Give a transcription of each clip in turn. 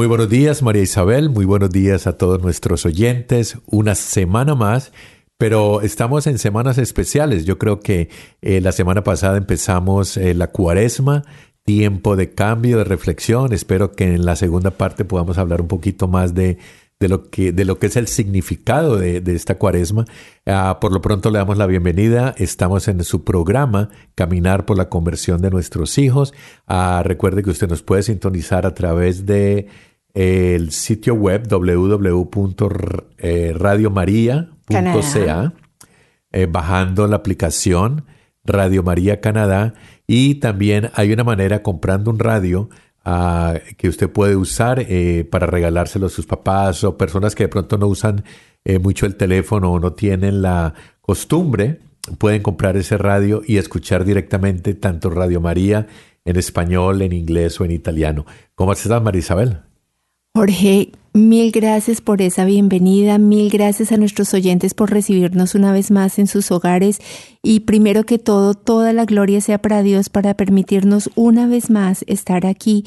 Muy buenos días, María Isabel. Muy buenos días a todos nuestros oyentes. Una semana más, pero estamos en semanas especiales. Yo creo que eh, la semana pasada empezamos eh, la cuaresma, tiempo de cambio, de reflexión. Espero que en la segunda parte podamos hablar un poquito más de, de lo, que, de lo que es el significado de, de esta cuaresma. Ah, por lo pronto le damos la bienvenida. Estamos en su programa Caminar por la conversión de nuestros hijos. Ah, recuerde que usted nos puede sintonizar a través de el sitio web www.radiomaria.ca, eh, bajando la aplicación Radio María Canadá y también hay una manera comprando un radio ah, que usted puede usar eh, para regalárselo a sus papás o personas que de pronto no usan eh, mucho el teléfono o no tienen la costumbre, pueden comprar ese radio y escuchar directamente tanto Radio María en español, en inglés o en italiano. ¿Cómo estás, María Isabel? Jorge, mil gracias por esa bienvenida, mil gracias a nuestros oyentes por recibirnos una vez más en sus hogares y primero que todo, toda la gloria sea para Dios para permitirnos una vez más estar aquí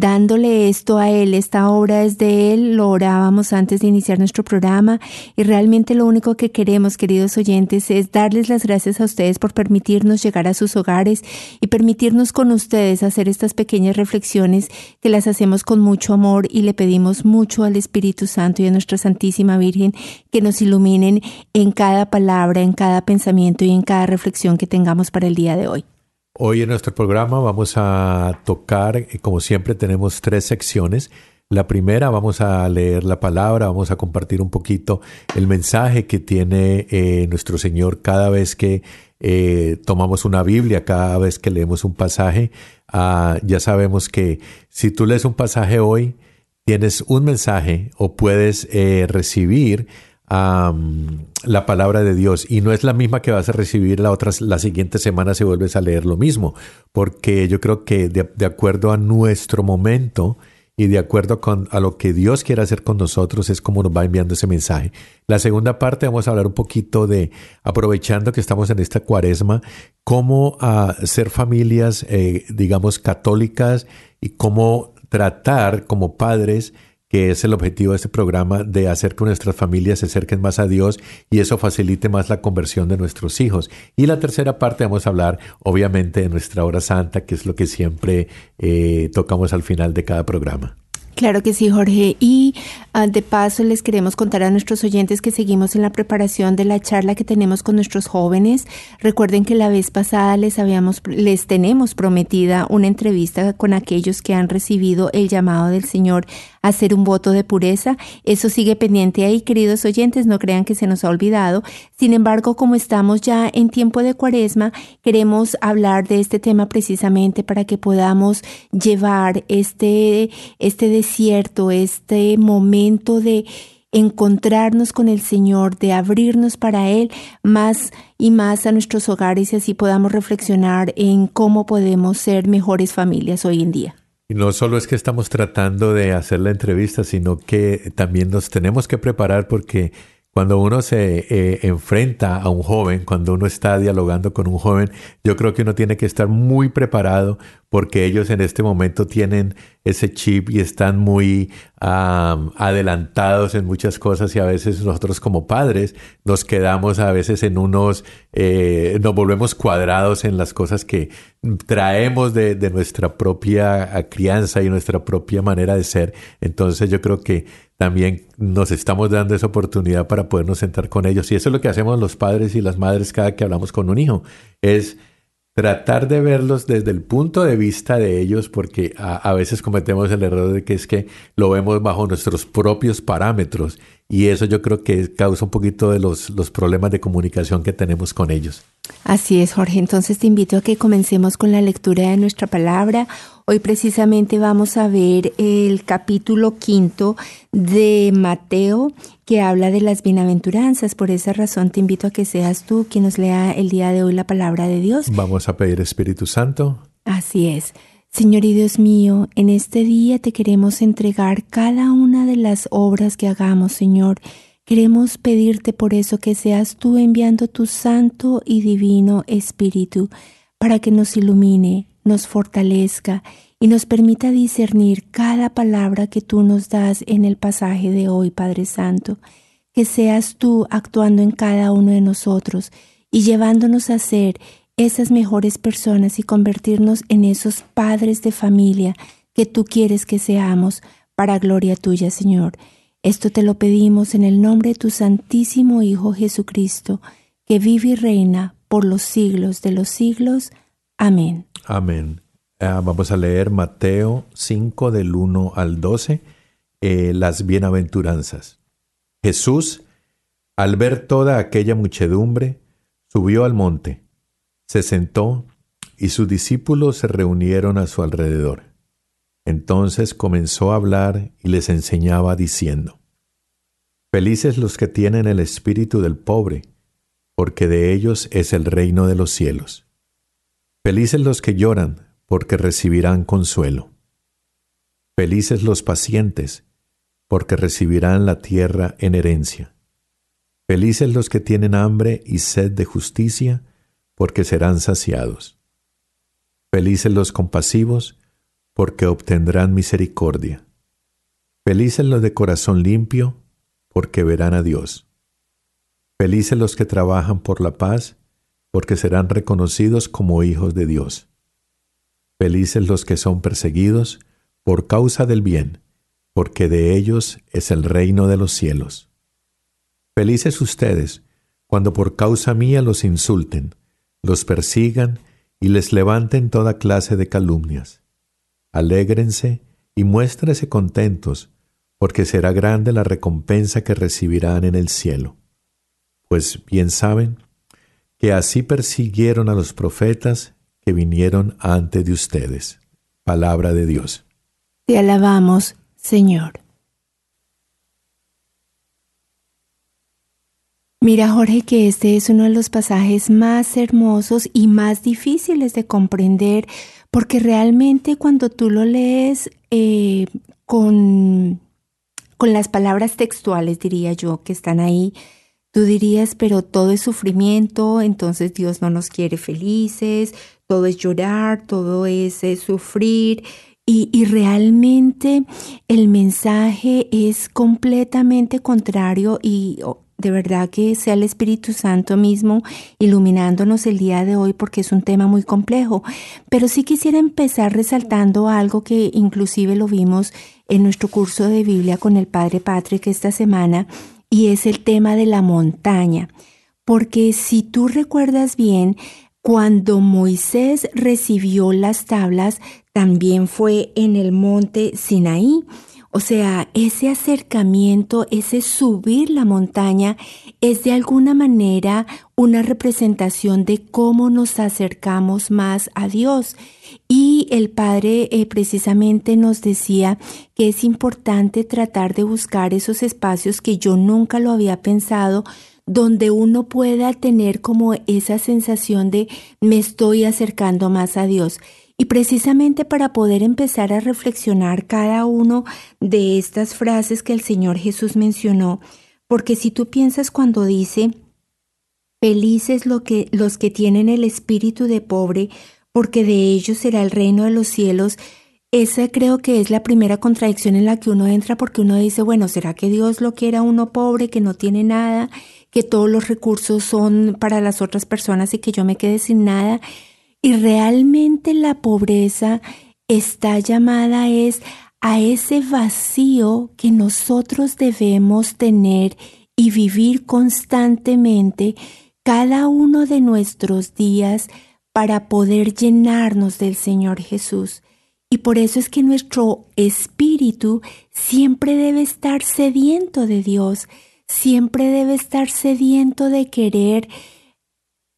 dándole esto a Él. Esta obra es de Él, lo orábamos antes de iniciar nuestro programa y realmente lo único que queremos, queridos oyentes, es darles las gracias a ustedes por permitirnos llegar a sus hogares y permitirnos con ustedes hacer estas pequeñas reflexiones que las hacemos con mucho amor y le pedimos mucho al Espíritu Santo y a nuestra Santísima Virgen que nos iluminen en cada palabra, en cada pensamiento y en cada reflexión que tengamos para el día de hoy. Hoy en nuestro programa vamos a tocar, eh, como siempre tenemos tres secciones. La primera vamos a leer la palabra, vamos a compartir un poquito el mensaje que tiene eh, nuestro Señor cada vez que eh, tomamos una Biblia, cada vez que leemos un pasaje. Ah, ya sabemos que si tú lees un pasaje hoy, tienes un mensaje o puedes recibir la palabra de Dios y no es la misma que vas a recibir la otra la siguiente semana si vuelves a leer lo mismo, porque yo creo que de, de acuerdo a nuestro momento y de acuerdo con a lo que Dios quiere hacer con nosotros es como nos va enviando ese mensaje. La segunda parte vamos a hablar un poquito de aprovechando que estamos en esta cuaresma, cómo ah, ser familias, eh, digamos, católicas y cómo tratar como padres que es el objetivo de este programa, de hacer que nuestras familias se acerquen más a Dios y eso facilite más la conversión de nuestros hijos. Y la tercera parte vamos a hablar, obviamente, de nuestra hora santa, que es lo que siempre eh, tocamos al final de cada programa. Claro que sí, Jorge. Y uh, de paso les queremos contar a nuestros oyentes que seguimos en la preparación de la charla que tenemos con nuestros jóvenes. Recuerden que la vez pasada les habíamos, les tenemos prometida una entrevista con aquellos que han recibido el llamado del Señor hacer un voto de pureza. Eso sigue pendiente ahí, queridos oyentes, no crean que se nos ha olvidado. Sin embargo, como estamos ya en tiempo de cuaresma, queremos hablar de este tema precisamente para que podamos llevar este, este desierto, este momento de encontrarnos con el Señor, de abrirnos para Él más y más a nuestros hogares y así podamos reflexionar en cómo podemos ser mejores familias hoy en día. Y no solo es que estamos tratando de hacer la entrevista, sino que también nos tenemos que preparar porque cuando uno se eh, enfrenta a un joven, cuando uno está dialogando con un joven, yo creo que uno tiene que estar muy preparado porque ellos en este momento tienen ese chip y están muy adelantados en muchas cosas y a veces nosotros como padres nos quedamos a veces en unos, eh, nos volvemos cuadrados en las cosas que traemos de, de nuestra propia crianza y nuestra propia manera de ser. Entonces yo creo que también nos estamos dando esa oportunidad para podernos sentar con ellos. Y eso es lo que hacemos los padres y las madres cada que hablamos con un hijo, es tratar de verlos desde el punto de vista de ellos, porque a, veces cometemos el error de que es que lo vemos bajo nuestros propios parámetros y eso yo creo que causa un poquito de los, los problemas de comunicación que tenemos con ellos. Así es, Jorge. Entonces te invito a que comencemos con la lectura de nuestra palabra. Hoy precisamente vamos a ver el capítulo quinto de Mateo que habla de las bienaventuranzas. Por esa razón te invito a que seas tú quien nos lea el día de hoy la palabra de Dios. Vamos a pedir Espíritu Santo. Así es. Señor y Dios mío, en este día te queremos entregar cada una de las obras que hagamos, Señor. Queremos pedirte por eso que seas tú enviando tu santo y divino Espíritu para que nos ilumine, nos fortalezca y nos permita discernir cada palabra que tú nos das en el pasaje de hoy, Padre Santo. Que seas tú actuando en cada uno de nosotros y llevándonos a ser esas mejores personas y convertirnos en esos padres de familia que tú quieres que seamos para gloria tuya, Señor. Esto te lo pedimos en el nombre de tu Santísimo Hijo Jesucristo, que vive y reina por los siglos de los siglos. Amén. Amén. Ah, vamos a leer Mateo 5 del 1 al 12, eh, las bienaventuranzas. Jesús, al ver toda aquella muchedumbre, subió al monte, se sentó y sus discípulos se reunieron a su alrededor. Entonces comenzó a hablar y les enseñaba diciendo, Felices los que tienen el espíritu del pobre, porque de ellos es el reino de los cielos. Felices los que lloran, porque recibirán consuelo. Felices los pacientes, porque recibirán la tierra en herencia. Felices los que tienen hambre y sed de justicia, porque serán saciados. Felices los compasivos, porque obtendrán misericordia. Felices los de corazón limpio, porque verán a Dios. Felices los que trabajan por la paz, porque serán reconocidos como hijos de Dios. Felices los que son perseguidos por causa del bien, porque de ellos es el reino de los cielos. Felices ustedes cuando por causa mía los insulten, los persigan y les levanten toda clase de calumnias. Alégrense y muéstrense contentos, porque será grande la recompensa que recibirán en el cielo. Pues bien saben que así persiguieron a los profetas que vinieron antes de ustedes. Palabra de Dios. Te alabamos, Señor. Mira, Jorge, que este es uno de los pasajes más hermosos y más difíciles de comprender, porque realmente cuando tú lo lees eh, con, con las palabras textuales, diría yo, que están ahí, Tú dirías, pero todo es sufrimiento, entonces Dios no nos quiere felices, todo es llorar, todo es, sufrir. Y, y, realmente el mensaje es completamente contrario y de verdad que sea el Espíritu Santo mismo iluminándonos el día de hoy porque es un tema muy complejo. Pero sí quisiera empezar resaltando algo que inclusive lo vimos en nuestro curso de Biblia con el Padre Patrick esta semana y es el tema de la montaña. Porque si tú recuerdas bien, cuando Moisés recibió las tablas, también fue en el monte Sinaí. O sea, ese acercamiento, ese subir la montaña, es de alguna manera una representación de cómo nos acercamos más a Dios. Y el Padre eh, precisamente nos decía que es importante tratar de buscar esos espacios que yo nunca lo había pensado, donde uno pueda tener como esa sensación de me estoy acercando más a Dios. Y precisamente para poder empezar a reflexionar cada uno de estas frases que el Señor Jesús mencionó, Porque si tú piensas cuando dice, felices lo que, los que tienen el espíritu de pobre, porque de ellos será el reino de los cielos, esa creo que es la primera contradicción en la que uno entra porque uno dice, bueno, ¿será que Dios lo quiere a uno pobre, que no tiene nada, que todos los recursos son para las otras personas y que yo me quede sin nada? Y realmente la pobreza está llamada es a ese vacío que nosotros debemos tener y vivir constantemente cada uno de nuestros días para poder llenarnos del Señor Jesús. Y por eso es que nuestro espíritu siempre debe estar sediento de Dios, siempre debe estar sediento de querer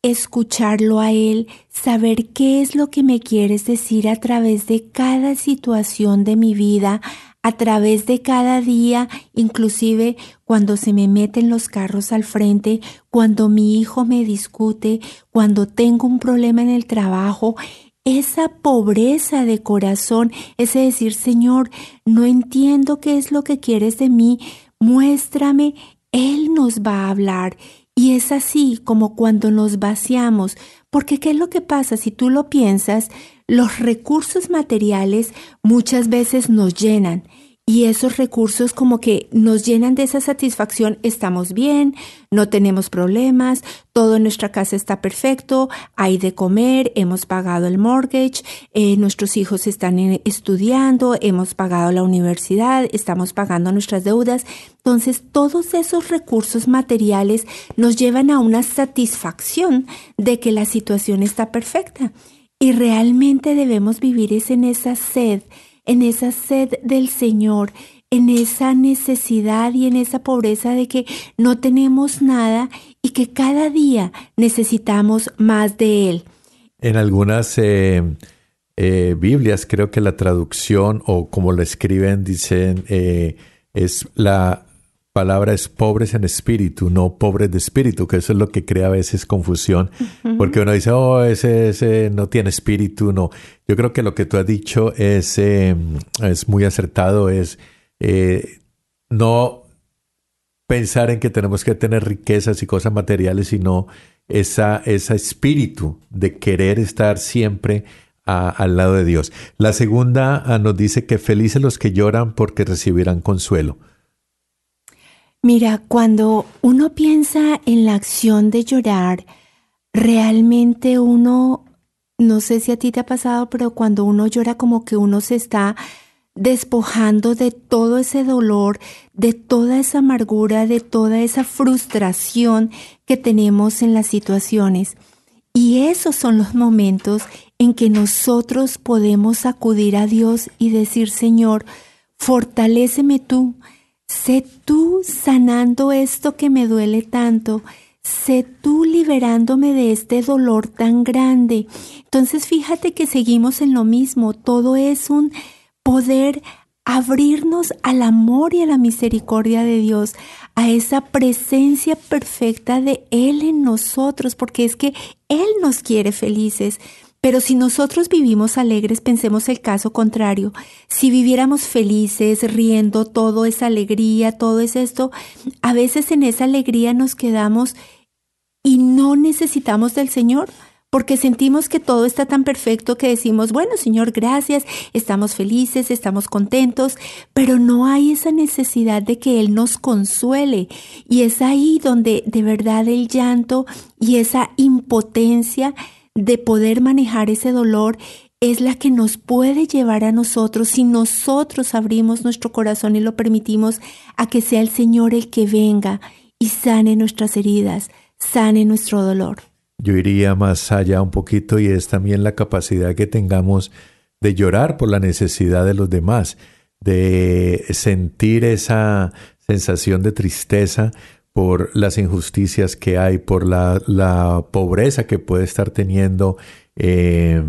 escucharlo a Él, saber qué es lo que me quieres decir a través de cada situación de mi vida, a través de cada día, inclusive cuando se me meten los carros al frente, cuando mi hijo me discute, cuando tengo un problema en el trabajo, esa pobreza de corazón, ese decir, Señor, no entiendo qué es lo que quieres de mí, muéstrame, Él nos va a hablar. Y es así como cuando nos vaciamos, porque ¿qué es lo que pasa? Si tú lo piensas, los recursos materiales muchas veces nos llenan y esos recursos como que nos llenan de esa satisfacción, estamos bien, no tenemos problemas, todo en nuestra casa está perfecto, hay de comer, hemos pagado el mortgage, eh, nuestros hijos están estudiando, hemos pagado la universidad, estamos pagando nuestras deudas. Entonces, todos esos recursos materiales nos llevan a una satisfacción de que la situación está perfecta. Y realmente debemos vivir es en esa sed en esa sed del Señor, en esa necesidad y en esa pobreza de que no tenemos nada y que cada día necesitamos más de Él. En algunas eh, eh, Biblias creo que la traducción o como lo escriben dicen eh, es la palabra es pobres en espíritu, no pobres de espíritu, que eso es lo que crea a veces confusión, porque uno dice, oh, ese, ese, no tiene espíritu, no. Yo creo que lo que tú has dicho es, em, es muy acertado, es eh, no pensar en que tenemos que tener riquezas y cosas materiales, sino esa, ese espíritu de querer estar siempre al lado de Dios. La segunda ah, nos dice que felices los que lloran porque recibirán consuelo. Mira, cuando uno piensa en la acción de llorar, realmente uno, no sé si a ti te ha pasado, pero cuando uno llora como que uno se está despojando de todo ese dolor, de toda esa amargura, de toda esa frustración que tenemos en las situaciones. Y esos son los momentos en que nosotros podemos acudir a Dios y decir, Señor, fortaléceme tú, Sé tú sanando esto que me duele tanto. Sé tú liberándome de este dolor tan grande. Entonces fíjate que seguimos en lo mismo. Todo es un poder abrirnos al amor y a la misericordia de Dios, a esa presencia perfecta de Él en nosotros, porque es que Él nos quiere felices. Pero si nosotros vivimos alegres, pensemos el caso contrario. Si viviéramos felices, riendo, todo es alegría, todo es esto, a veces en esa alegría nos quedamos y no necesitamos del Señor porque sentimos que todo está tan perfecto que decimos, bueno, Señor, gracias, estamos felices, estamos contentos, pero no hay esa necesidad de que Él nos consuele. Y es ahí donde de verdad el llanto y esa impotencia de poder manejar ese dolor es la que nos puede llevar a nosotros si nosotros abrimos nuestro corazón y lo permitimos a que sea el Señor el que venga y sane nuestras heridas, sane nuestro dolor. Yo iría más allá un poquito y es también la capacidad que tengamos de llorar por la necesidad de los demás, de sentir esa sensación de tristeza por las injusticias que hay, por la, pobreza que puede estar teniendo eh,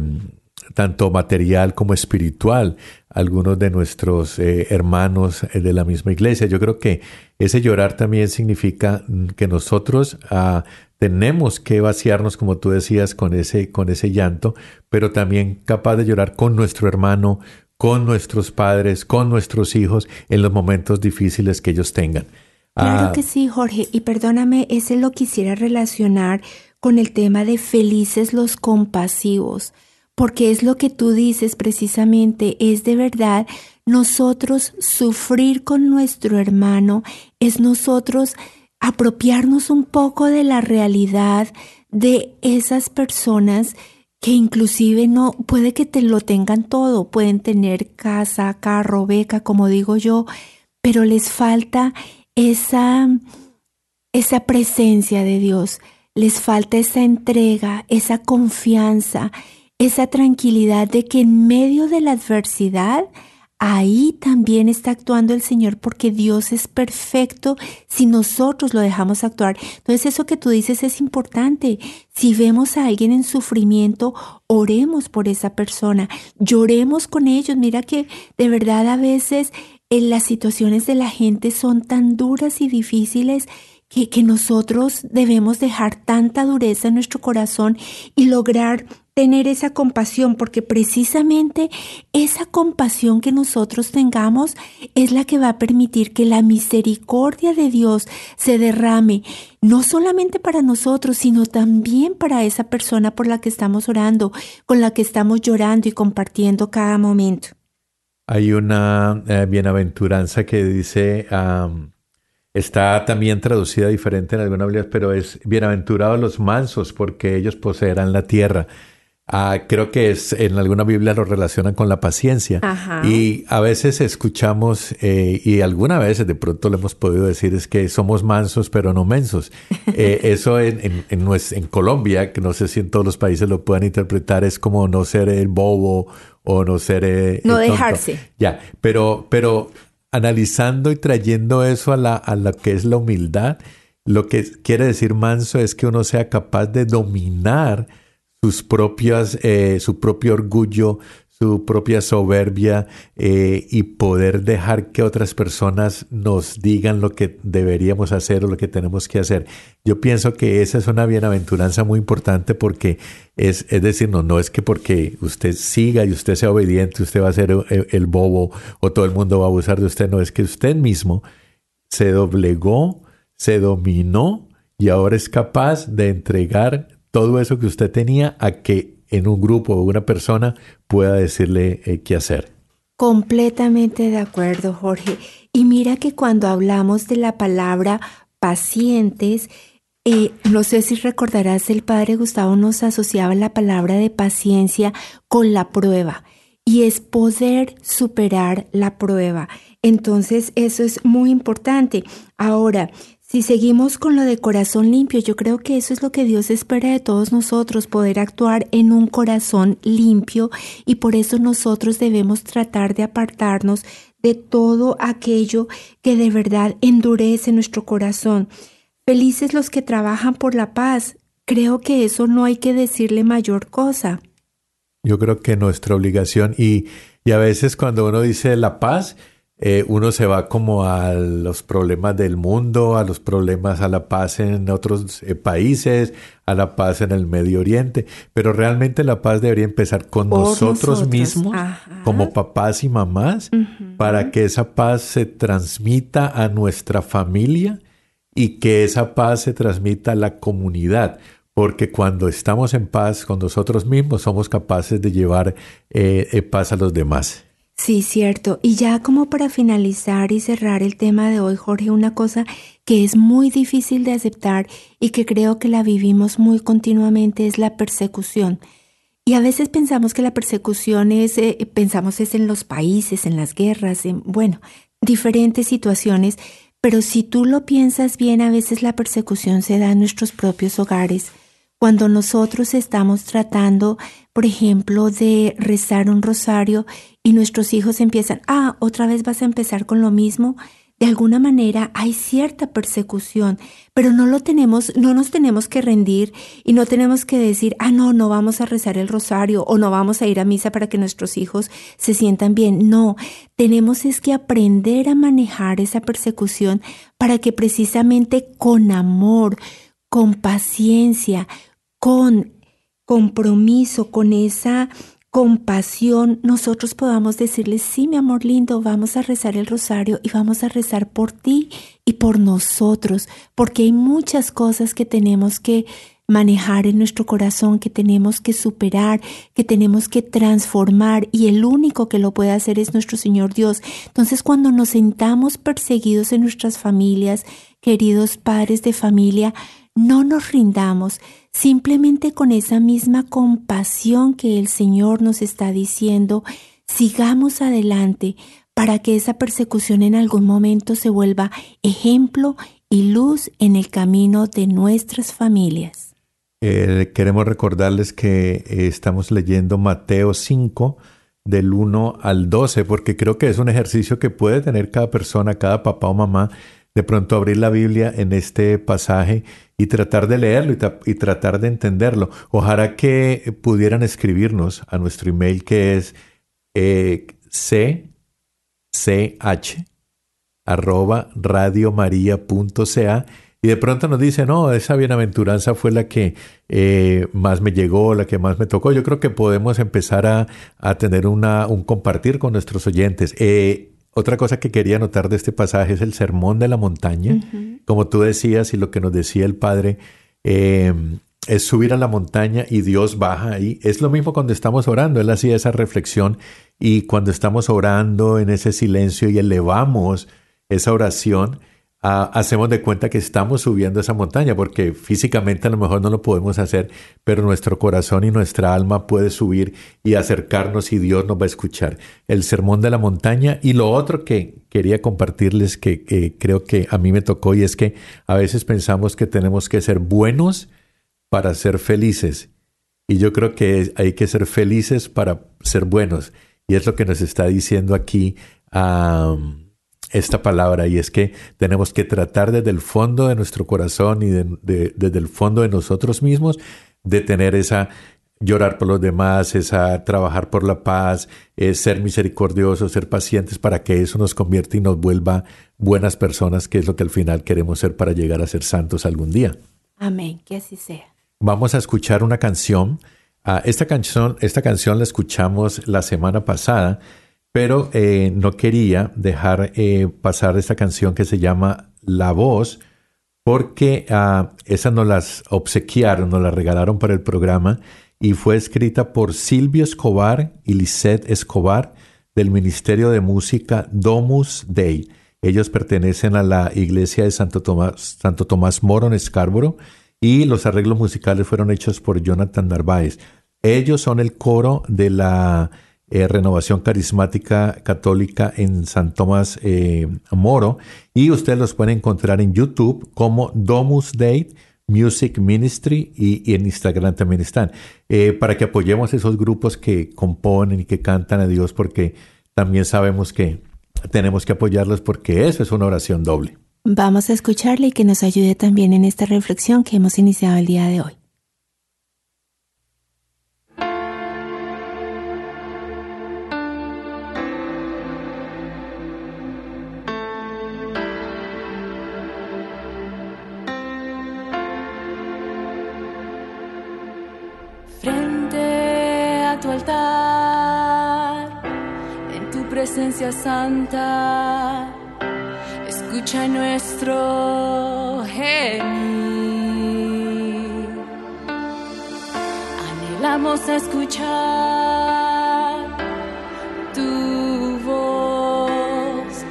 tanto material como espiritual algunos de nuestros eh, hermanos eh, de la misma iglesia. Yo creo que ese llorar también significa que nosotros ah, tenemos que vaciarnos, como tú decías, con ese, con ese llanto, pero también capaz de llorar con nuestro hermano, con nuestros padres, con nuestros hijos en los momentos difíciles que ellos tengan. Claro Ah, que sí, Jorge. Y perdóname, ese lo quisiera relacionar con el tema de felices los compasivos, porque es lo que tú dices precisamente, es de verdad nosotros sufrir con nuestro hermano, es nosotros apropiarnos un poco de la realidad de esas personas que inclusive no puede que te lo tengan todo, pueden tener casa, carro, beca, como digo yo, pero les falta esa esa presencia de Dios, les falta esa entrega, esa confianza, esa tranquilidad de que en medio de la adversidad, ahí también está actuando el Señor porque Dios es perfecto si nosotros lo dejamos actuar. Entonces eso que tú dices es importante. Si vemos a alguien en sufrimiento, oremos por esa persona, lloremos con ellos. Mira que de verdad a veces las situaciones de la gente son tan duras y difíciles que, que nosotros debemos dejar tanta dureza en nuestro corazón y lograr tener esa compasión, porque precisamente esa compasión que nosotros tengamos es la que va a permitir que la misericordia de Dios se derrame, no solamente para nosotros, sino también para esa persona por la que estamos orando, con la que estamos llorando y compartiendo cada momento. Hay una eh, bienaventuranza que dice, está también traducida diferente en algunas Biblias, pero es bienaventurados los mansos porque ellos poseerán la tierra. Ah, creo que es en alguna Biblia lo relacionan con la paciencia. Ajá. Y a veces escuchamos, eh, y alguna vez de pronto lo hemos podido decir, es que somos mansos pero no mensos. Eh, eso en, en, en, en Colombia, que no sé si en todos los países lo puedan interpretar, es como no ser el bobo o no ser... eh, No el tonto. dejarse. Ya, pero, pero analizando y trayendo eso a la, a lo que es la humildad, lo que quiere decir manso es que uno sea capaz de dominar sus propias, eh, su propio orgullo, su propia soberbia eh, y poder dejar que otras personas nos digan lo que deberíamos hacer o lo que tenemos que hacer. Yo pienso que esa es una bienaventuranza muy importante porque es, es decir, no, no es que porque usted siga y usted sea obediente, usted va a ser el, el bobo o todo el mundo va a abusar de usted, no, es que usted mismo se doblegó, se dominó y ahora es capaz de entregar todo eso que usted tenía a que en un grupo o una persona pueda decirle eh, qué hacer. Completamente de acuerdo, Jorge. Y mira que cuando hablamos de la palabra pacientes, eh, no sé si recordarás, el padre Gustavo nos asociaba la palabra de paciencia con la prueba y es poder superar la prueba. Entonces, eso es muy importante. Ahora, si seguimos con lo de corazón limpio, yo creo que eso es lo que Dios espera de todos nosotros, poder actuar en un corazón limpio y por eso nosotros debemos tratar de apartarnos de todo aquello que de verdad endurece nuestro corazón. Felices los que trabajan por la paz. Creo que eso no hay que decirle mayor cosa. Yo creo que nuestra obligación y, y a veces cuando uno dice la paz, eh, uno se va como a los problemas del mundo, a los problemas, a la paz en otros eh, países, a la paz en el Medio Oriente, pero realmente la paz debería empezar con nosotros, nosotros, mismos, ajá. como papás y mamás, para que esa paz se transmita a nuestra familia y que esa paz se transmita a la comunidad. Porque cuando estamos en paz con nosotros mismos, somos capaces de llevar eh, paz a los demás. Sí, cierto. Y ya como para finalizar y cerrar el tema de hoy, Jorge, una cosa que es muy difícil de aceptar y que creo que la vivimos muy continuamente es la persecución. Y a veces pensamos que la persecución es, eh, pensamos es en los países, en las guerras, en, bueno, diferentes situaciones, pero si tú lo piensas bien, a veces la persecución se da en nuestros propios hogares. Cuando nosotros estamos tratando, por ejemplo, de rezar un rosario y nuestros hijos empiezan, ah, otra vez vas a empezar con lo mismo, de alguna manera hay cierta persecución, pero no lo tenemos, no nos tenemos que rendir y no tenemos que decir, ah, no, no vamos a rezar el rosario o no vamos a ir a misa para que nuestros hijos se sientan bien. No, tenemos es que aprender a manejar esa persecución para que precisamente con amor, con paciencia, con compromiso, con esa compasión nosotros podamos decirle, sí, mi amor lindo, vamos a rezar el rosario y vamos a rezar por ti y por nosotros, porque hay muchas cosas que tenemos que manejar en nuestro corazón, que tenemos que superar, que tenemos que transformar y el único que lo puede hacer es nuestro Señor Dios. Entonces cuando nos sentamos perseguidos en nuestras familias, queridos padres de familia, no nos rindamos, simplemente con esa misma compasión que el Señor nos está diciendo, sigamos adelante para que esa persecución en algún momento se vuelva ejemplo y luz en el camino de nuestras familias. Eh, queremos recordarles que eh, estamos leyendo Mateo 5 del 1 al 12, porque creo que es un ejercicio que puede tener cada persona, cada papá o mamá, de pronto abrir la Biblia en este pasaje y tratar de leerlo y, tratar de entenderlo. Ojalá que pudieran escribirnos a nuestro email que es eh, arroba y de pronto nos dice, no, esa bienaventuranza fue la que eh, más me llegó, la que más me tocó. Yo creo que podemos empezar a, a tener una, un compartir con nuestros oyentes. Eh, otra cosa que quería notar de este pasaje es el sermón de la montaña. Como tú decías y lo que nos decía el Padre, eh, es subir a la montaña y Dios baja ahí. Es lo mismo cuando estamos orando. Él hacía esa reflexión y cuando estamos orando en ese silencio y elevamos esa oración, hacemos de cuenta que estamos subiendo esa montaña, porque físicamente a lo mejor no lo podemos hacer, pero nuestro corazón y nuestra alma puede subir y acercarnos y Dios nos va a escuchar. El sermón de la montaña y lo otro que quería compartirles que, creo que a mí me tocó y es que a veces pensamos que tenemos que ser buenos para ser felices. Y yo creo que hay que ser felices para ser buenos. Y es lo que nos está diciendo aquí esta palabra y es que tenemos que tratar desde el fondo de nuestro corazón y desde el fondo de nosotros mismos de tener esa llorar por los demás, esa trabajar por la paz, ser misericordiosos, ser pacientes para que eso nos convierta y nos vuelva buenas personas, que es lo que al final queremos ser para llegar a ser santos algún día. Amén, que así sea. Vamos a escuchar una canción. Ah, esta canción, esta canción la escuchamos la semana pasada pero eh, no quería dejar eh, pasar esta canción que se llama La Voz, porque uh, esa nos las obsequiaron, nos la regalaron para el programa y fue escrita por Silvio Escobar y Lisette Escobar del Ministerio de Música Domus Dei. Ellos pertenecen a la iglesia de Santo Tomás, Santo Scarborough y los arreglos musicales fueron hechos por Jonathan Narváez. Ellos son el coro de la eh, Renovación Carismática Católica en San Tomás eh, Moro y ustedes los pueden encontrar en YouTube como Domus Dei Music Ministry y, en Instagram también están, eh, para que apoyemos esos grupos que componen y que cantan a Dios porque también sabemos que tenemos que apoyarlos porque eso es una oración doble. Vamos a escucharle y que nos ayude también en esta reflexión que hemos iniciado el día de hoy. Presencia santa, escucha nuestro gemir. Anhelamos escuchar tu voz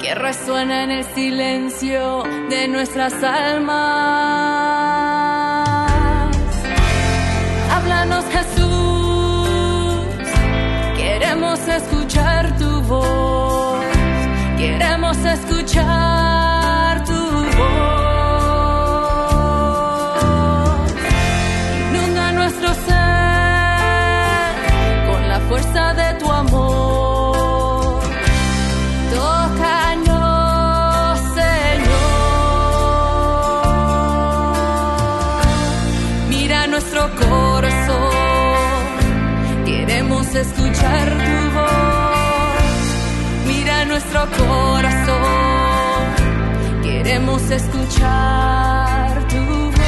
que resuena en el silencio de nuestras almas. Queremos escuchar nuestro corazón. Queremos escuchar tu voz.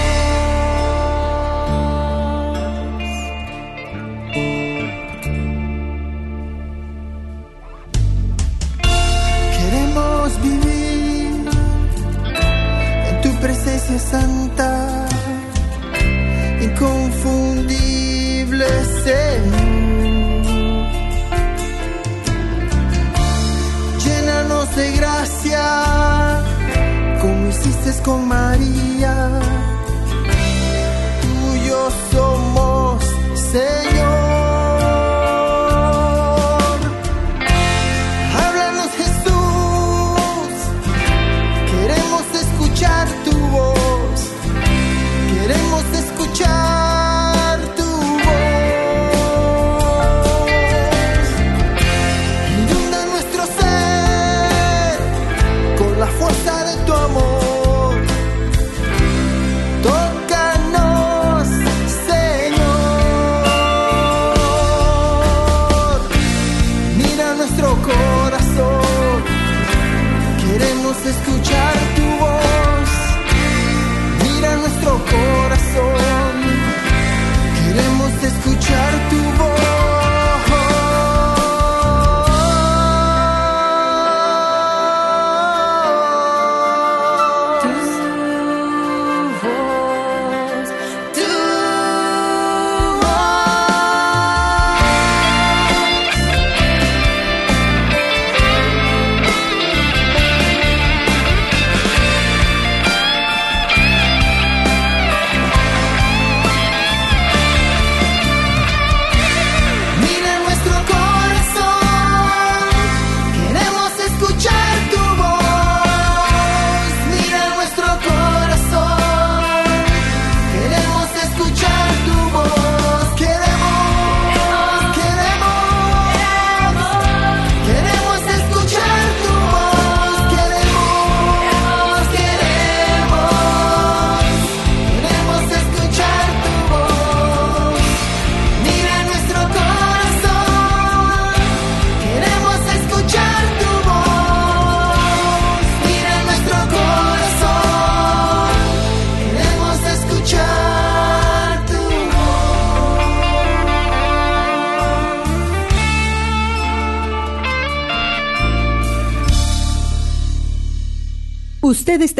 Queremos vivir en tu presencia santa. Con María,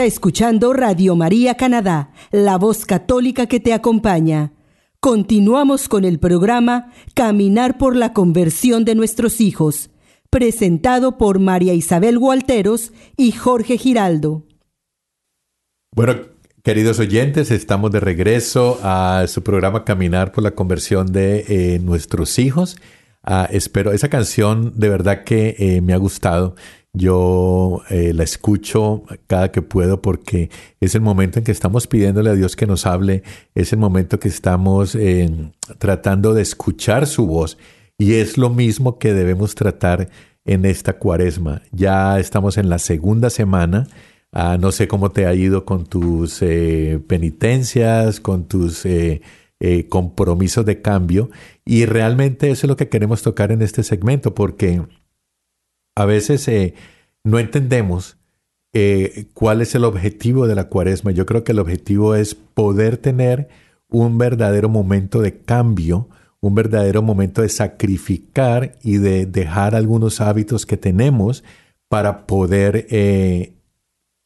escuchando Radio María Canadá, la voz católica que te acompaña. Continuamos con el programa Caminar por la conversión de nuestros hijos, presentado por María Isabel Gualteros y Jorge Giraldo. Bueno, queridos oyentes, estamos de regreso a su programa Caminar por la conversión de eh, nuestros hijos. Ah, espero, esa canción de verdad que eh, me ha gustado. Yo eh, la escucho cada que puedo porque es el momento en que estamos pidiéndole a Dios que nos hable, es el momento que estamos eh, tratando de escuchar su voz y es lo mismo que debemos tratar en esta cuaresma. Ya estamos en la segunda semana. Ah, no sé cómo te ha ido con tus eh, penitencias, con tus compromisos de cambio. Y realmente eso es lo que queremos tocar en este segmento, porque a veces eh, no entendemos eh, cuál es el objetivo de la cuaresma. Yo creo que el objetivo es poder tener un verdadero momento de cambio, un verdadero momento de sacrificar y de dejar algunos hábitos que tenemos para poder eh,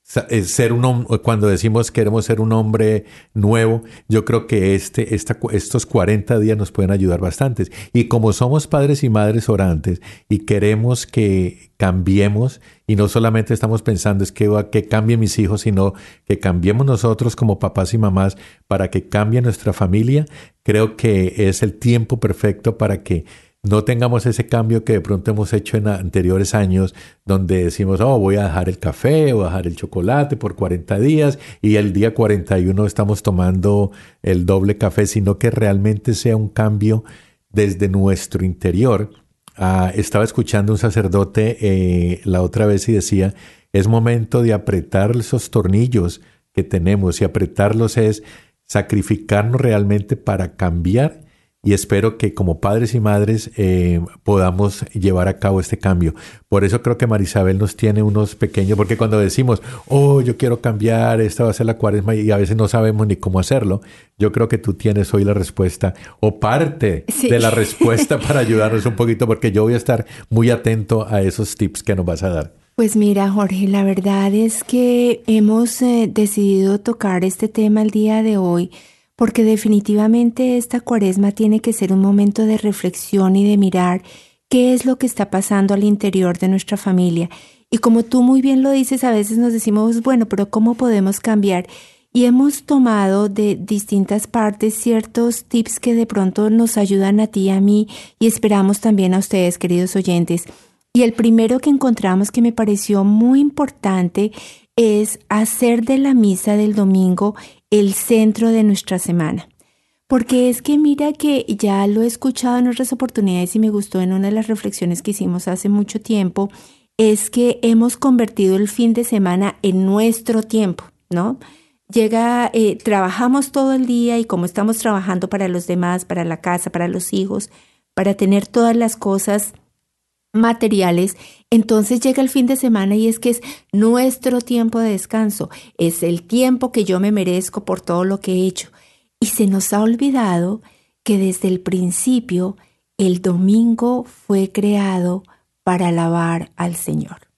ser un cuando decimos queremos ser un hombre nuevo, yo creo que este, esta estos 40 días nos pueden ayudar bastantes. Y como somos padres y madres orantes y queremos que cambiemos, y no solamente estamos pensando es que, que cambien mis hijos, sino que cambiemos nosotros como papás y mamás para que cambie nuestra familia, creo que es el tiempo perfecto para que no tengamos ese cambio que de pronto hemos hecho en anteriores años, donde decimos, oh, voy a dejar el café o dejar el chocolate por 40 días y el día 41 estamos tomando el doble café, sino que realmente sea un cambio desde nuestro interior. Ah, estaba escuchando un sacerdote eh, la otra vez y decía, es momento de apretar esos tornillos que tenemos y apretarlos es sacrificarnos realmente para cambiar y espero que como padres y madres eh, podamos llevar a cabo este cambio. Por eso creo que Marisabel nos tiene unos pequeños, porque cuando decimos, oh, yo quiero cambiar, esta va a ser la cuaresma y a veces no sabemos ni cómo hacerlo, yo creo que tú tienes hoy la respuesta o parte Sí. de la respuesta para ayudarnos un poquito, porque yo voy a estar muy atento a esos tips que nos vas a dar. Pues mira, Jorge, la verdad es que hemos eh, decidido tocar este tema el día de hoy porque definitivamente esta cuaresma tiene que ser un momento de reflexión y de mirar qué es lo que está pasando al interior de nuestra familia. Y como tú muy bien lo dices, a veces nos decimos, bueno, pero ¿cómo podemos cambiar? Y hemos tomado de distintas partes ciertos tips que de pronto nos ayudan a ti y a mí y esperamos también a ustedes, queridos oyentes. Y el primero que encontramos que me pareció muy importante es hacer de la misa del domingo el centro de nuestra semana. Porque es que mira que ya lo he escuchado en otras oportunidades y me gustó en una de las reflexiones que hicimos hace mucho tiempo, es que hemos convertido el fin de semana en nuestro tiempo, ¿no? llega, eh, trabajamos todo el día y como estamos trabajando para los demás, para la casa, para los hijos, para tener todas las cosas materiales, entonces llega el fin de semana y es que es nuestro tiempo de descanso, es el tiempo que yo me merezco por todo lo que he hecho. Y se nos ha olvidado que desde el principio el domingo fue creado para alabar al Señor.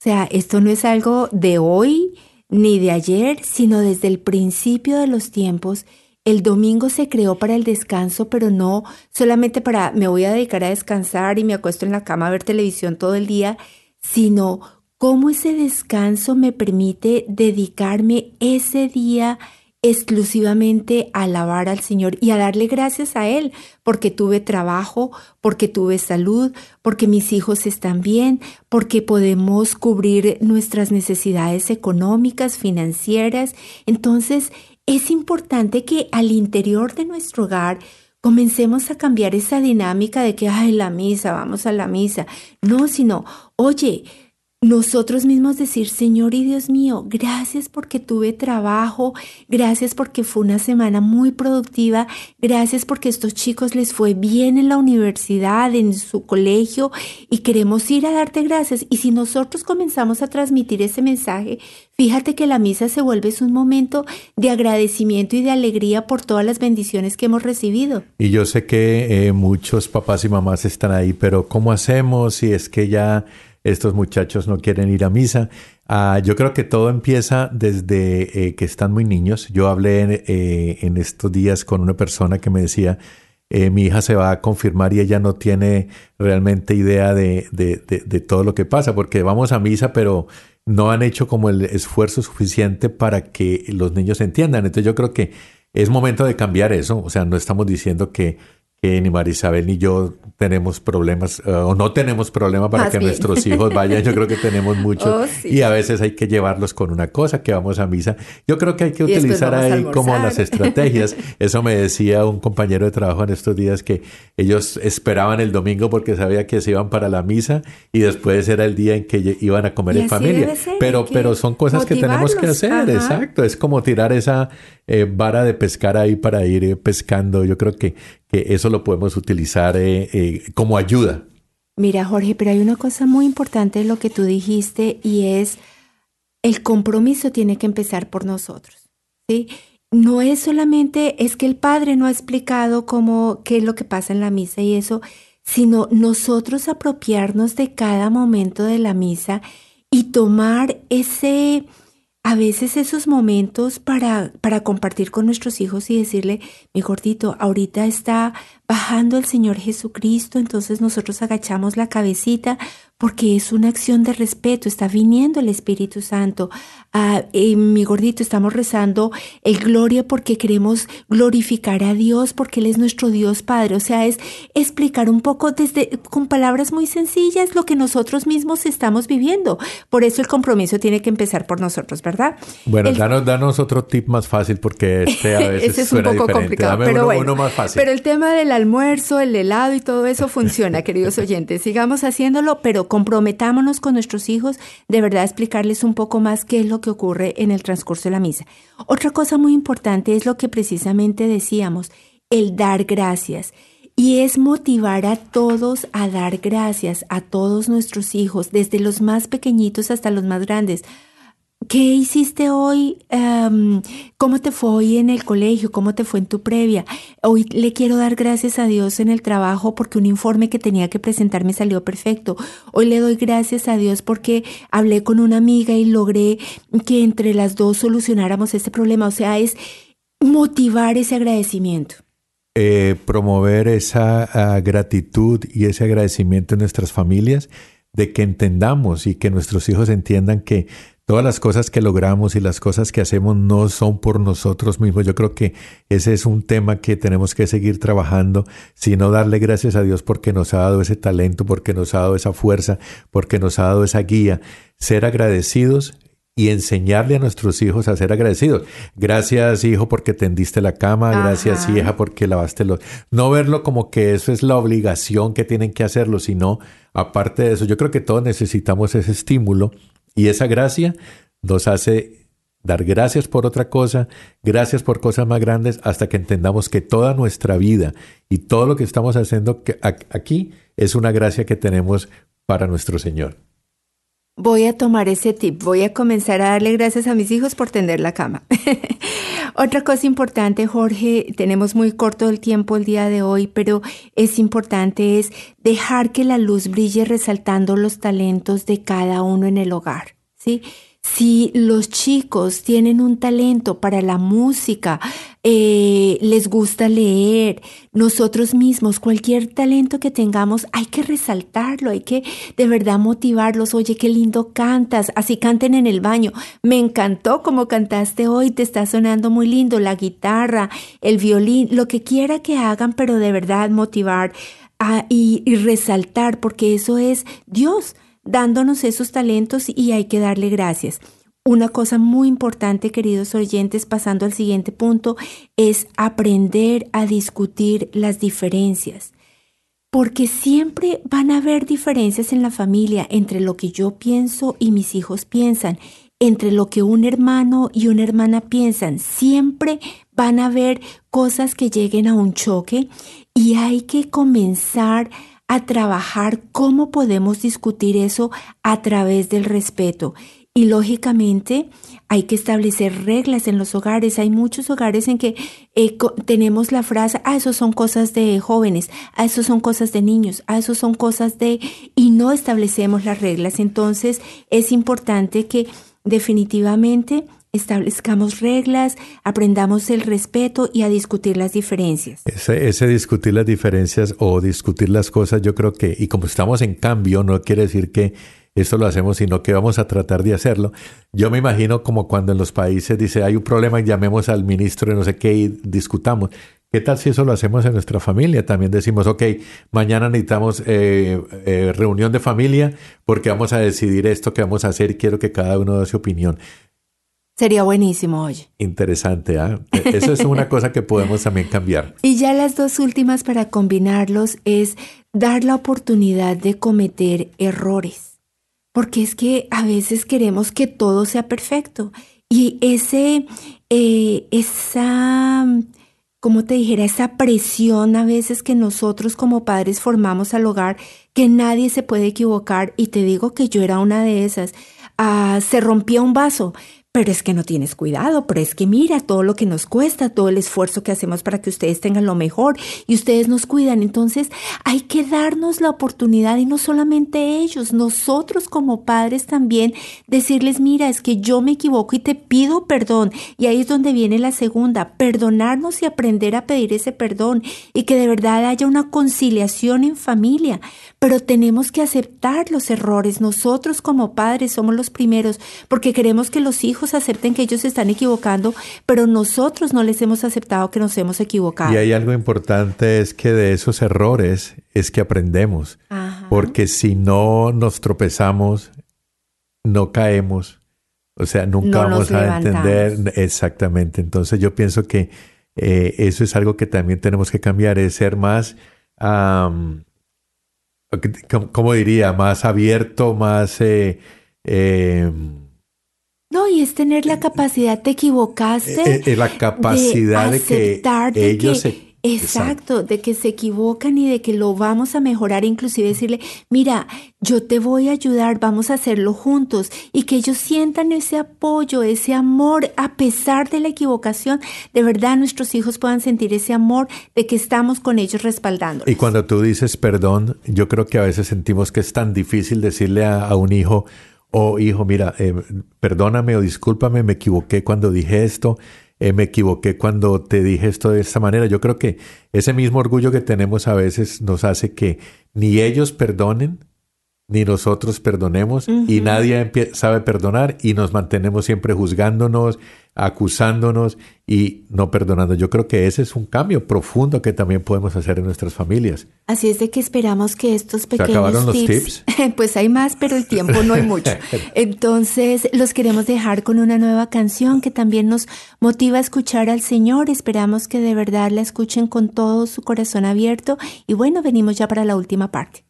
O sea, esto no es algo de hoy, ni de ayer, sino desde el principio de los tiempos. El domingo se creó para el descanso, pero no solamente para me voy a dedicar a descansar y me acuesto en la cama a ver televisión todo el día, sino cómo ese descanso me permite dedicarme ese día exclusivamente a alabar al Señor y a darle gracias a Él, porque tuve trabajo, porque tuve salud, porque mis hijos están bien, porque podemos cubrir nuestras necesidades económicas, financieras. Entonces, es importante que al interior de nuestro hogar comencemos a cambiar esa dinámica de que, ay, la misa, vamos a la misa. No, sino, oye, nosotros mismos decir, Señor y Dios mío, gracias porque tuve trabajo, gracias porque fue una semana muy productiva, gracias porque a estos chicos les fue bien en la universidad, en su colegio y queremos ir a darte gracias. Y si nosotros comenzamos a transmitir ese mensaje, fíjate que la misa se vuelve un momento de agradecimiento y de alegría por todas las bendiciones que hemos recibido. Y yo sé que eh, muchos papás y mamás están ahí, pero ¿cómo hacemos si es que ya estos muchachos no quieren ir a misa. Ah, yo creo que todo empieza desde eh, que están muy niños. Yo hablé eh, en estos días con una persona que me decía, eh, mi hija se va a confirmar y ella no tiene realmente idea de, de, todo lo que pasa, porque vamos a misa, pero no han hecho como el esfuerzo suficiente para que los niños entiendan. Entonces yo creo que es momento de cambiar eso. O sea, no estamos diciendo que que ni Marisabel ni yo tenemos problemas eh, o no tenemos problema para que nuestros hijos vayan. Yo creo que tenemos muchos oh, y a veces hay que llevarlos con una cosa, que vamos a misa. Yo creo que hay que utilizar ahí como las estrategias. Eso me decía un compañero de trabajo en estos días que ellos esperaban el domingo porque sabía que se iban para la misa y después era el día en que iban a comer en familia. pero, pero son cosas que tenemos que hacer, exacto. Es como tirar esa eh, vara de pescar ahí para ir eh, pescando. Yo creo que, que eso lo podemos utilizar eh, como ayuda. Mira, Jorge, pero hay una cosa muy importante de lo que tú dijiste y es el compromiso tiene que empezar por nosotros. ¿sí? No es solamente, es que el Padre no ha explicado cómo, qué es lo que pasa en la misa y eso, sino nosotros apropiarnos de cada momento de la misa y tomar ese, a veces esos momentos para, para compartir con nuestros hijos y decirle, mi gordito, ahorita está bajando el Señor Jesucristo, entonces nosotros agachamos la cabecita porque es una acción de respeto, está viniendo el Espíritu Santo. Ah, mi gordito, estamos rezando el gloria porque queremos glorificar a Dios, porque Él es nuestro Dios Padre. O sea, es explicar un poco desde, con palabras muy sencillas lo que nosotros mismos estamos viviendo. Por eso el compromiso tiene que empezar por nosotros, ¿verdad? Bueno, danos, otro tip más fácil porque este a veces es un poco complicado, pero bueno, más fácil. Pero el tema del almuerzo, el helado y todo eso funciona, queridos oyentes. Sigamos haciéndolo, pero comprometámonos con nuestros hijos de verdad explicarles un poco más qué es lo que ocurre en el transcurso de la misa. Otra cosa muy importante es lo que precisamente decíamos, el dar gracias. Y es motivar a todos a dar gracias, a todos nuestros hijos, desde los más pequeñitos hasta los más grandes. ¿Qué hiciste hoy? Em, ¿Cómo te fue hoy en el colegio? ¿Cómo te fue en tu previa? Hoy le quiero dar gracias a Dios en el trabajo porque un informe que tenía que presentar me salió perfecto. Hoy le doy gracias a Dios porque hablé con una amiga y logré que entre las dos solucionáramos este problema. O sea, es motivar ese agradecimiento. Eh, promover esa ah, gratitud y ese agradecimiento en nuestras familias de que entendamos y que nuestros hijos entiendan que todas las cosas que logramos y las cosas que hacemos no son por nosotros mismos. Yo creo que ese es un tema que tenemos que seguir trabajando, sino darle gracias a Dios porque nos ha dado ese talento, porque nos ha dado esa fuerza, porque nos ha dado esa guía. Ser agradecidos y enseñarle a nuestros hijos a ser agradecidos. Gracias, hijo, porque tendiste la cama. Gracias, hija, porque lavaste los... No verlo como que eso es la obligación que tienen que hacerlo, sino aparte de eso, yo creo que todos necesitamos ese estímulo y esa gracia nos hace dar gracias por otra cosa, gracias por cosas más grandes, hasta que entendamos que toda nuestra vida y todo lo que estamos haciendo aquí es una gracia que tenemos para nuestro Señor. Voy a tomar ese tip, voy a comenzar a darle gracias a mis hijos por tender la cama. Otra cosa importante, Jorge, tenemos muy corto el tiempo el día de hoy, pero es importante es dejar que la luz brille resaltando los talentos de cada uno en el hogar, ¿sí? Si los chicos tienen un talento para la música, eh, les gusta leer, nosotros mismos, cualquier talento que tengamos, hay que resaltarlo, hay que de verdad motivarlos. Oye, qué lindo cantas, así canten en el baño. Me encantó como cantaste hoy, te está sonando muy lindo la guitarra, el violín, lo que quiera que hagan, pero de verdad motivar ah, y, y resaltar, porque eso es Dios dándonos esos talentos y hay que darle gracias. Una cosa muy importante, queridos oyentes, pasando al siguiente punto, es aprender a discutir las diferencias. Porque siempre van a haber diferencias en la familia entre lo que yo pienso y mis hijos piensan, entre lo que un hermano y una hermana piensan. Siempre van a haber cosas que lleguen a un choque y hay que comenzar a trabajar cómo podemos discutir eso a través del respeto. Y lógicamente hay que establecer reglas en los hogares. Hay muchos hogares en que eh, tenemos la frase, ah, eso son cosas de jóvenes, ah, eso son cosas de niños, ah, eso son cosas de... y no establecemos las reglas. Entonces es importante que definitivamente establezcamos reglas, aprendamos el respeto y a discutir las diferencias. Ese, ese discutir las diferencias o discutir las cosas, yo creo que, y como estamos en cambio, no quiere decir que esto lo hacemos, sino que vamos a tratar de hacerlo. Yo me imagino como cuando en los países dice hay un problema, llamemos al ministro de no sé qué y discutamos. ¿Qué tal si eso lo hacemos en nuestra familia? También decimos, ok, mañana necesitamos eh, eh, reunión de familia porque vamos a decidir esto que vamos a hacer y quiero que cada uno dé su opinión. Sería buenísimo, oye. Interesante, ¿ah? Eso es una cosa que podemos también cambiar. Y ya las dos últimas para combinarlos es dar la oportunidad de cometer errores. Porque es que a veces queremos que todo sea perfecto. Y ese, eh, esa, como te dijera, esa presión a veces que nosotros como padres formamos al hogar, que nadie se puede equivocar. Y te digo que yo era una de esas. Ah, se rompía un vaso. Pero es que no tienes cuidado, pero es que mira todo lo que nos cuesta, todo el esfuerzo que hacemos para que ustedes tengan lo mejor y ustedes nos cuidan. Entonces hay que darnos la oportunidad y no solamente ellos, nosotros como padres también decirles, mira, es que yo me equivoco y te pido perdón. Y ahí es donde viene la segunda, perdonarnos y aprender a pedir ese perdón y que de verdad haya una conciliación en familia. Pero tenemos que aceptar los errores. Nosotros como padres somos los primeros porque queremos que los hijos acepten que ellos se están equivocando, pero nosotros no les hemos aceptado que nos hemos equivocado. Y hay algo importante es que de esos errores es que aprendemos. Ajá. Porque si no nos tropezamos, no caemos. O sea, nunca No vamos a levantamos. entender exactamente. Entonces yo pienso que eh, eso es algo que también tenemos que cambiar, es ser más, ¿cómo- ¿cómo diría? Más abierto, más... eh, eh, No, y es tener la capacidad, te equivocaste. eh, eh, la capacidad de, que aceptar de ellos que- se... Exacto, de que se equivocan y de que lo vamos a mejorar, inclusive decirle, mira, yo te voy a ayudar, vamos a hacerlo juntos y que ellos sientan ese apoyo, ese amor a pesar de la equivocación, de verdad nuestros hijos puedan sentir ese amor de que estamos con ellos respaldando. Y cuando tú dices perdón, yo creo que a veces sentimos que es tan difícil decirle a, a un hijo, oh hijo, mira, eh, perdóname o discúlpame, me equivoqué cuando dije esto, eh, me equivoqué cuando te dije esto de esta manera. Yo creo que ese mismo orgullo que tenemos a veces nos hace que ni ellos perdonen, ni nosotros perdonemos y nadie sabe perdonar y nos mantenemos siempre juzgándonos, acusándonos y no perdonando. Yo creo que ese es un cambio profundo que también podemos hacer en nuestras familias. Así es de que esperamos que estos pequeños acabaron los tips, pues hay más, pero el tiempo no hay mucho. Entonces, los queremos dejar con una nueva canción que también nos motiva a escuchar al Señor. Esperamos que de verdad la escuchen con todo su corazón abierto. Y bueno, venimos ya para la última parte.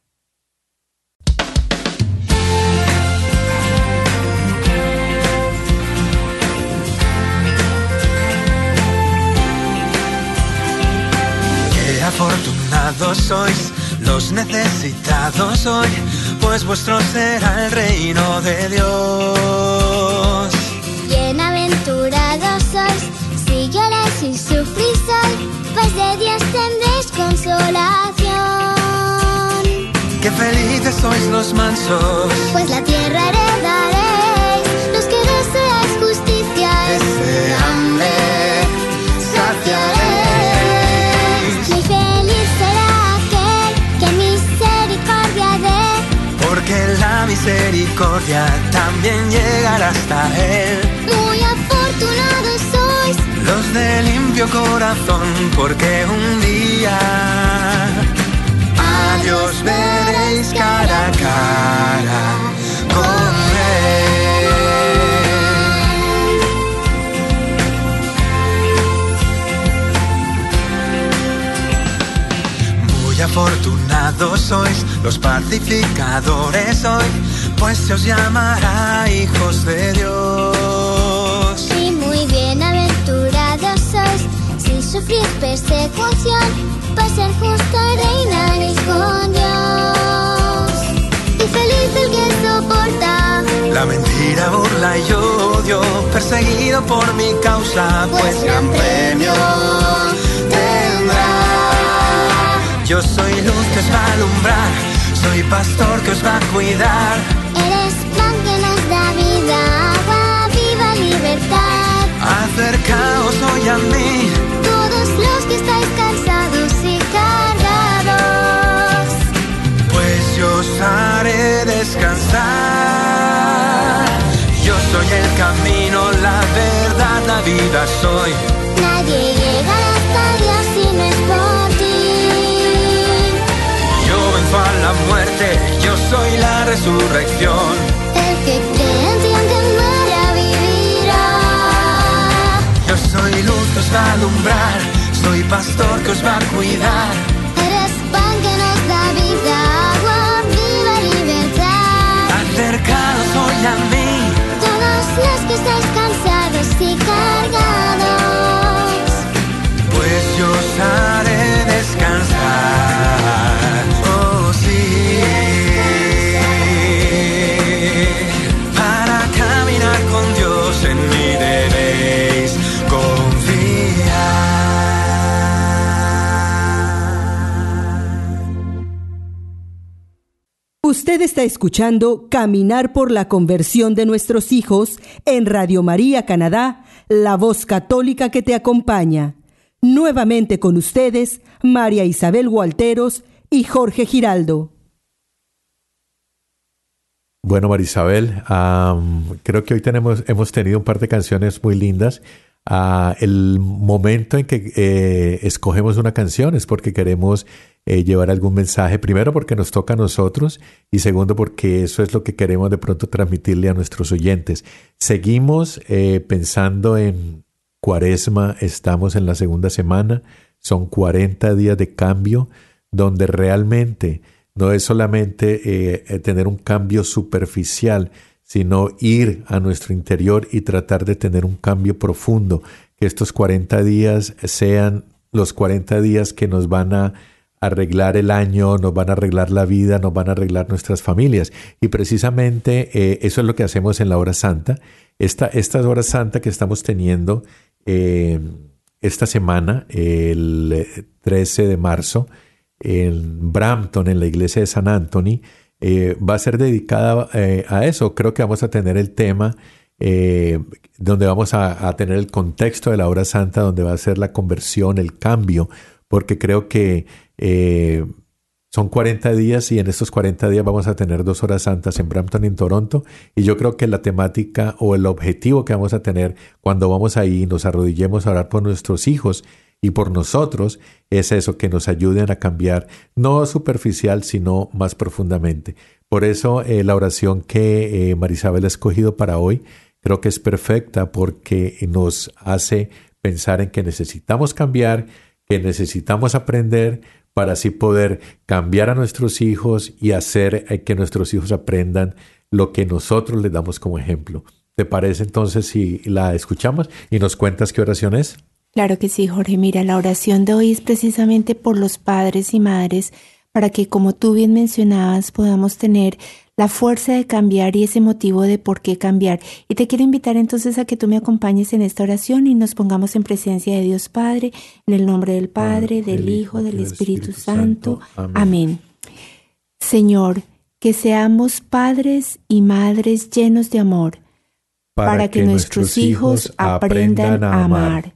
Afortunados sois los necesitados hoy, pues vuestro será el reino de Dios. Bienaventurados sois si lloráis y sufrís hoy, pues de Dios tendréis consolación. Qué felices sois los mansos, Pues la tierra heredaréis, misericordia también llegará hasta él. muy afortunados sois. Los de limpio corazón, porque un día a Dios veréis cara a cara con afortunados sois los pacificadores hoy, pues se os llamará hijos de Dios. Y muy bienaventurados sois si sufrís persecución, pues el justo reinaréis con Dios. Y feliz el que soporta, La mentira, burla y odio, perseguido por mi causa, pues gran premio tendrá. Yo soy luz que os va a alumbrar, soy pastor que os va a cuidar. eres pan que nos da vida, agua viva, libertad. Acercaos hoy a mí, Todos los que estáis cansados y cargados, pues yo os haré descansar. Yo soy el camino, la verdad, la vida soy. nadie la muerte, yo soy la resurrección. El que cree en ti aunque muera vivirá. Yo soy luz que os va a alumbrar, soy pastor que os va a cuidar. Eres pan que nos da vida, agua viva, libertad. Acercados hoy a mí, Todos los que estáis cansados y cargados, pues yo os haré Usted está escuchando Caminar por la conversión de nuestros hijos en Radio María Canadá, la voz católica que te acompaña. Nuevamente con ustedes, María Isabel Gualteros y Jorge Giraldo. Bueno, Marisabel, am, creo que hoy tenemos, hemos tenido un par de canciones muy lindas. Ah, el momento en que eh, escogemos una canción es porque queremos eh, llevar algún mensaje, primero porque nos toca a nosotros y segundo porque eso es lo que queremos de pronto transmitirle a nuestros oyentes. Seguimos eh, pensando en Cuaresma, estamos en la segunda semana, son 40 días de cambio donde realmente no es solamente eh, tener un cambio superficial, sino ir a nuestro interior y tratar de tener un cambio profundo, que estos 40 días sean los 40 días que nos van a arreglar el año, nos van a arreglar la vida, nos van a arreglar nuestras familias. Y precisamente eh, eso es lo que hacemos en la hora santa. Esta, esta hora santa que estamos teniendo eh, esta semana, el eh, 13 de marzo, en Brampton, en la iglesia de San Anthony, eh, va a ser dedicada eh, a eso. Creo que vamos a tener el tema eh, donde vamos a, a tener el contexto de la hora santa, donde va a ser la conversión, el cambio, porque creo que eh, Son 40 días y en estos 40 días vamos a tener dos horas santas en Brampton en Toronto. Y yo creo que la temática o el objetivo que vamos a tener cuando vamos ahí y nos arrodillemos a orar por nuestros hijos y por nosotros es eso, que nos ayuden a cambiar, no superficial, sino más profundamente. Por eso eh, la oración que eh, Marisabel ha escogido para hoy creo que es perfecta porque nos hace pensar en que necesitamos cambiar, que necesitamos aprender para así poder cambiar a nuestros hijos y hacer eh, que nuestros hijos aprendan lo que nosotros les damos como ejemplo. ¿Te parece entonces si la escuchamos y nos cuentas qué oración es? Claro que sí, Jorge. Mira, la oración de hoy es precisamente por los padres y madres para que, como tú bien mencionabas, podamos tener la fuerza de cambiar y ese motivo de por qué cambiar. Y te quiero invitar entonces a que tú me acompañes en esta oración y nos pongamos en presencia de Dios Padre, en el nombre del Padre, del Hijo, del Espíritu Santo. Amén. Señor, que seamos padres y madres llenos de amor, para, que, nuestros hijos aprendan a amar.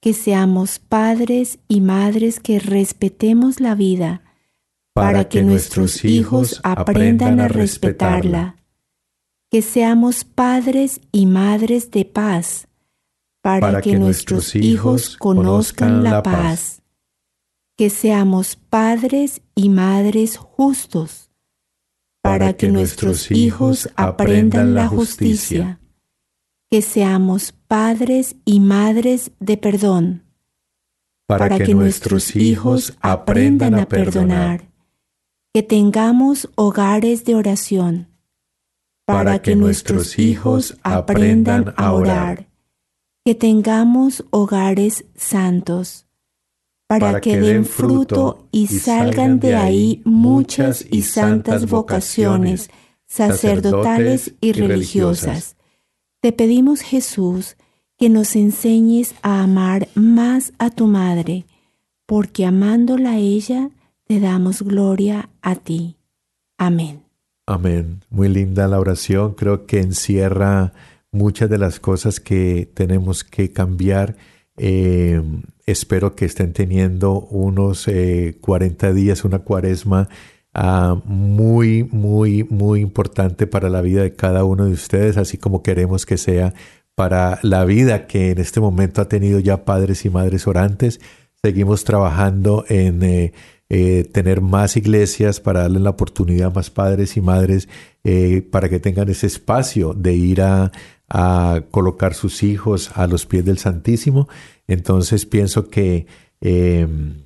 Que seamos padres y madres que respetemos la vida para que nuestros hijos aprendan a respetarla. Que seamos padres y madres de paz, para que nuestros hijos conozcan la paz. Que seamos padres y madres justos, para que nuestros hijos aprendan la justicia. Que seamos padres y madres de perdón, para que nuestros hijos aprendan a perdonar que tengamos hogares de oración, para que nuestros hijos aprendan a orar, que tengamos hogares santos, para que den fruto y salgan de ahí muchas y santas vocaciones sacerdotales y religiosas. Te pedimos, Jesús, que nos enseñes a amar más a tu Madre, porque amándola a ella, te damos gloria a ti. Amén. Amén. Muy linda la oración. Creo que encierra muchas de las cosas que tenemos que cambiar. Eh, espero que estén teniendo unos 40 eh, días, una cuaresma ah, muy, muy, muy importante para la vida de cada uno de ustedes, así como queremos que sea para la vida que en este momento ha tenido ya padres y madres orantes. Seguimos trabajando en... Eh, eh, tener más iglesias para darle la oportunidad a más padres y madres eh, para que tengan ese espacio de ir a, colocar sus hijos a los pies del Santísimo. Entonces pienso que em,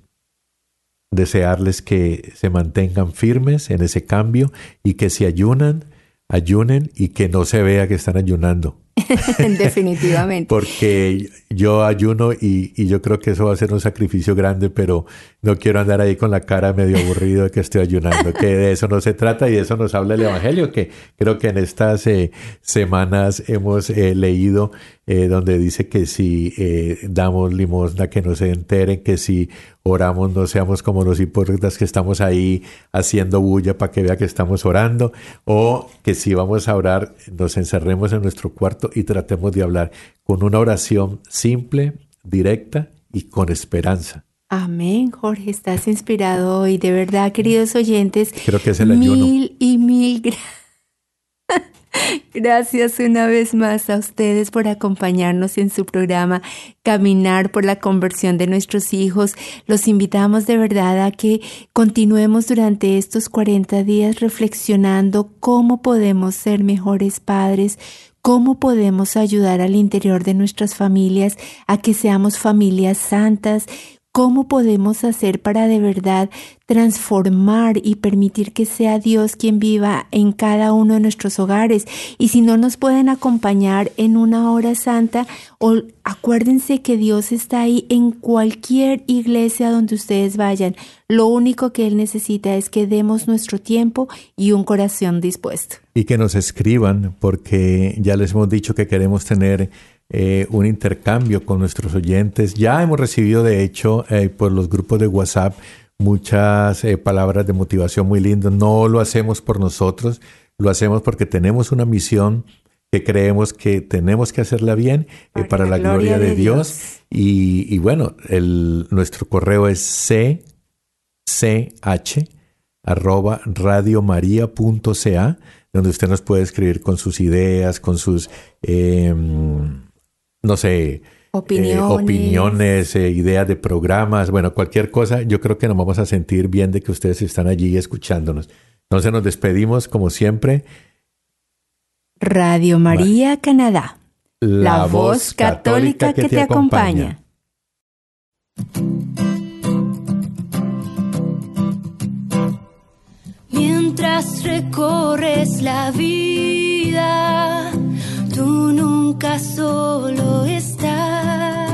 desearles que se mantengan firmes en ese cambio y que si ayunan, ayunen y que no se vea que están ayunando. Definitivamente. Porque yo ayuno y, y, yo creo que eso va a ser un sacrificio grande, pero no quiero andar ahí con la cara medio aburrido de que estoy ayunando, que de eso no se trata y de eso nos habla el Evangelio, que creo que en estas eh, semanas hemos eh, leído eh, donde dice que si damos limosna, que no se enteren, que si oramos no seamos como los hipócritas que estamos ahí haciendo bulla para que vea que estamos orando, o que si vamos a orar nos encerremos en nuestro cuarto y tratemos de hablar con una oración simple, directa y con esperanza. Amén, Jorge, estás inspirado hoy, de verdad, queridos oyentes. Creo que es el Mil y mil gracias. Gracias una vez más a ustedes por acompañarnos en su programa Caminar por la conversión de nuestros hijos. Los invitamos de verdad a que continuemos durante estos 40 días reflexionando cómo podemos ser mejores padres, cómo podemos ayudar al interior de nuestras familias a que seamos familias santas, ¿Cómo podemos hacer para de verdad transformar y permitir que sea Dios quien viva en cada uno de nuestros hogares? Y si no nos pueden acompañar en una hora santa, acuérdense que Dios está ahí en cualquier iglesia donde ustedes vayan. Lo único que Él necesita es que demos nuestro tiempo y un corazón dispuesto. Y que nos escriban, porque ya les hemos dicho que queremos tener eh, un intercambio con nuestros oyentes. Ya hemos recibido, de hecho, eh, por los grupos de WhatsApp muchas eh, palabras de motivación muy lindas. No lo hacemos por nosotros, lo hacemos porque tenemos una misión que creemos que tenemos que hacerla bien para, la, gloria, de, Dios. Y, bueno, el, nuestro correo es c, c, h, arroba radiomaria.ca, donde usted nos puede escribir con sus ideas, con sus, eh, no sé, Opiniones. eh, opiniones, eh, ideas de programas, bueno, cualquier cosa, yo creo que nos vamos a sentir bien de que ustedes están allí escuchándonos. Entonces nos despedimos como siempre. Radio María Canadá. La voz católica que te acompaña. Mientras recorres la vida, tú nunca solo estás.